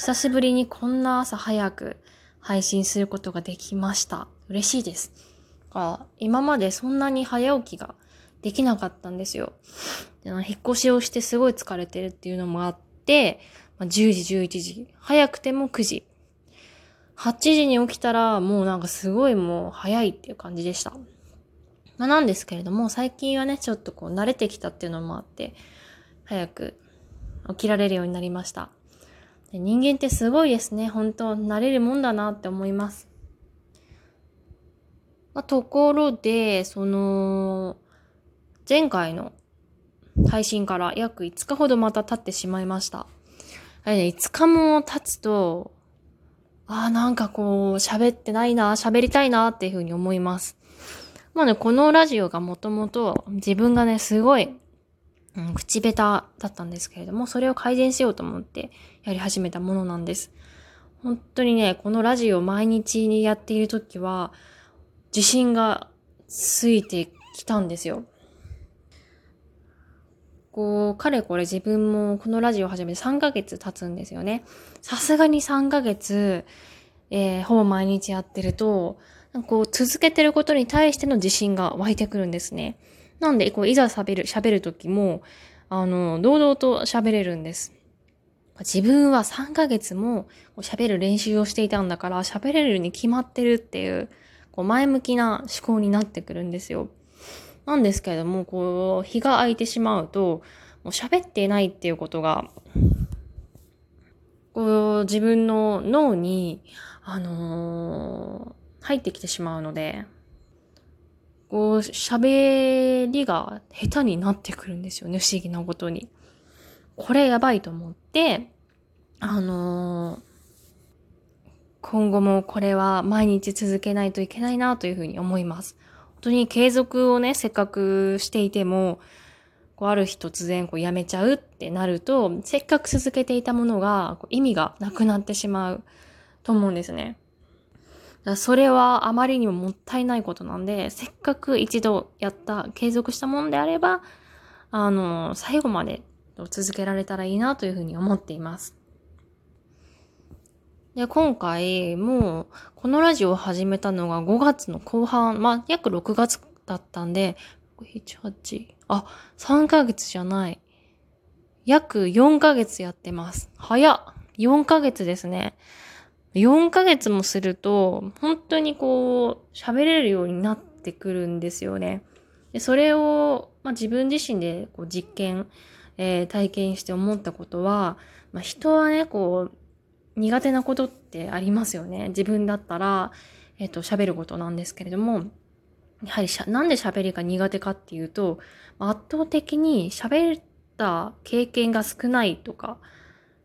久しぶりにこんな朝早く配信することができました。嬉しいです。今までそんなに早起きができなかったんですよ。引っ越しをしてすごい疲れてるっていうのもあって、ま10時、11時、早くても9時。8時に起きたらもうなんかすごいもう早いっていう感じでした。まあ、なんですけれども、最近はね、ちょっとこう慣れてきたっていうのもあって、早く起きられるようになりました。で人間ってすごいですね。本当慣れるもんだなって思います。まあ、ところで、その、前回の配信から約5日ほどまた経ってしまいました。あれね、5日も経つと、ああ、なんかこう、喋ってないな、喋りたいなっていうふうに思います。まあね、このラジオがもともと自分がね、すごい、うん、口下手だったんですけれども、それを改善しようと思ってやり始めたものなんです。本当にね、このラジオ毎日にやっているときは、自信がついてきたんですよ。こう、かれこれ自分もこのラジオを始めて3ヶ月経つんですよね。さすがに3ヶ月、えー、ほぼ毎日やってると、こう、続けてることに対しての自信が湧いてくるんですね。なんで、こう、いざ喋る、喋るときも、あの、堂々と喋れるんです。自分は3ヶ月も喋る練習をしていたんだから喋れるに決まってるっていう、こう前向きな思考になってくるんですよ。なんですけれども、こう、日が空いてしまうと、もう喋ってないっていうことが、こう、自分の脳に、あのー、入ってきてしまうので、こう、喋りが下手になってくるんですよね、不思議なことに。これやばいと思って、あのー、今後もこれは毎日続けないといけないなというふうに思います。本当に継続をね、せっかくしていても、こうある日突然こうやめちゃうってなると、せっかく続けていたものがこう意味がなくなってしまうと思うんですね。だそれはあまりにももったいないことなんで、せっかく一度やった、継続したものであれば、あの、最後まで続けられたらいいなというふうに思っています。で、今回、もう、このラジオを始めたのが5月の後半、まあ、約6月だったんで、7、8、あ、3ヶ月じゃない。約4ヶ月やってます。早っ !4 ヶ月ですね。4ヶ月もすると、本当にこう、喋れるようになってくるんですよね。でそれを、まあ、自分自身でこう実験、えー、体験して思ったことは、まあ、人はね、こう、苦手なことってありますよね。自分だったら、えっ、ー、と、喋ることなんですけれども、やはりしゃ、なんで喋りが苦手かっていうと、圧倒的に喋った経験が少ないとか、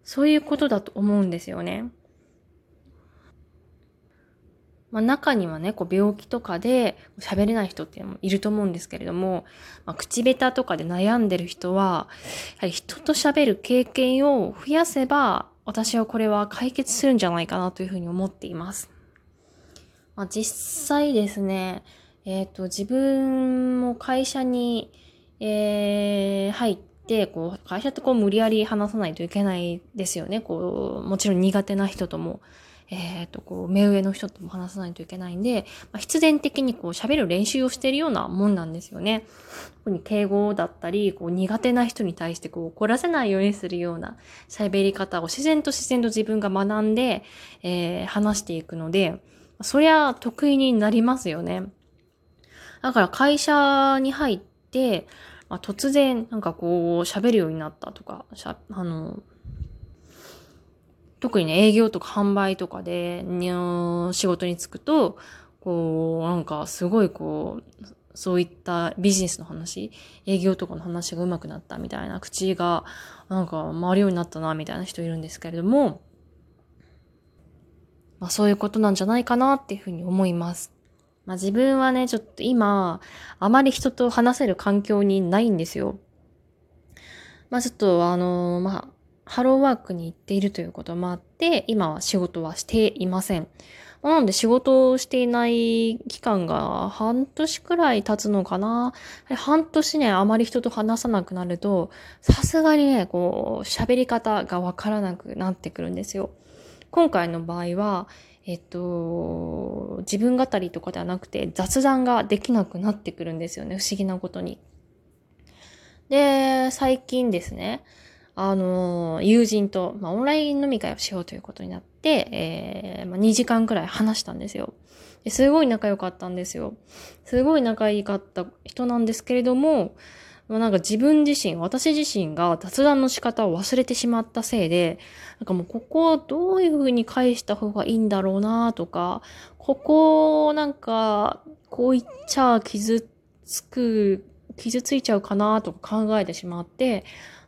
そういうことだと思うんですよね。まあ、中にはね、こう病気とかで喋れない人っていうのもいると思うんですけれども、まあ、口下手とかで悩んでる人は、やはり人と喋る経験を増やせば、私はこれは解決するんじゃないかなというふうに思っています。まあ、実際ですね、えっ、ー、と、自分も会社に、えー、入って、こう、会社ってこう無理やり話さないといけないですよね。こう、もちろん苦手な人とも、えっ、ー、と、こう、目上の人とも話さないといけないんで、まあ、必然的にこう、喋る練習をしているようなもんなんですよね。特に敬語だったり、こう、苦手な人に対してこう、怒らせないようにするような喋り方を自然と自然と自分が学んで、えー、話していくので、そりゃ得意になりますよね。だから会社に入って、まあ、突然なんかこう喋るようになったとか、しゃあの、特にね、営業とか販売とかで、仕事に就くと、こう、なんかすごいこう、そういったビジネスの話、営業とかの話が上手くなったみたいな口が、なんか回るようになったな、みたいな人いるんですけれども、まあそういうことなんじゃないかなっていうふうに思います。まあ自分はね、ちょっと今、あまり人と話せる環境にないんですよ。まあちょっとあのまあ、ハローワークに行っているということもあって、今は仕事はしていません。なので仕事をしていない期間が半年くらい経つのかな。半年ね、あまり人と話さなくなると、さすがにね、こう、喋り方がわからなくなってくるんですよ。今回の場合は、えっと、自分語りとかではなくて雑談ができなくなってくるんですよね。不思議なことに。で、最近ですね、あの、友人と、まあ、オンライン飲み会をしようということになって、えー、まあ、2時間くらい話したんですよ。すごい仲良かったんですよ。すごい仲良かった人なんですけれども、まあ、なんか自分自身、私自身が雑談の仕方を忘れてしまったせいで、なんかもうここをどういう風に返した方がいいんだろうなとか、ここをなんか、こう言っちゃ傷つく、傷ついちゃうかなとか考えてしまって、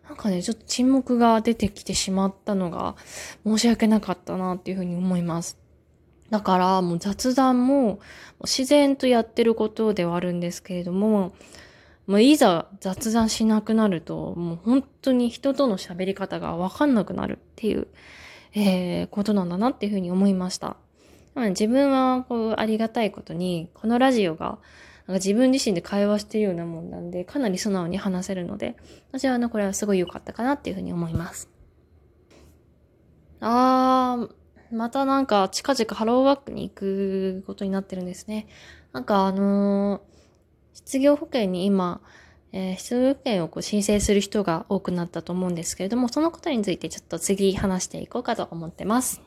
なんかね、ちょっと沈黙が出てきてしまったのが申し訳なかったなっていうふうに思います。だからもう雑談も自然とやってることではあるんですけれども、もういざ雑談しなくなると、もう本当に人との喋り方がわかんなくなるっていう、えー、ことなんだなっていうふうに思いました。自分はこうありがたいことに、このラジオがなんか自分自身で会話してるようなもんなんで、かなり素直に話せるので、私はね、これはすごい良かったかなっていうふうに思います。あー、またなんか近々ハローワークに行くことになってるんですね。なんかあのー失業保険に今、えー、失業保険をこう申請する人が多くなったと思うんですけれども、そのことについてちょっと次話していこうかと思ってます。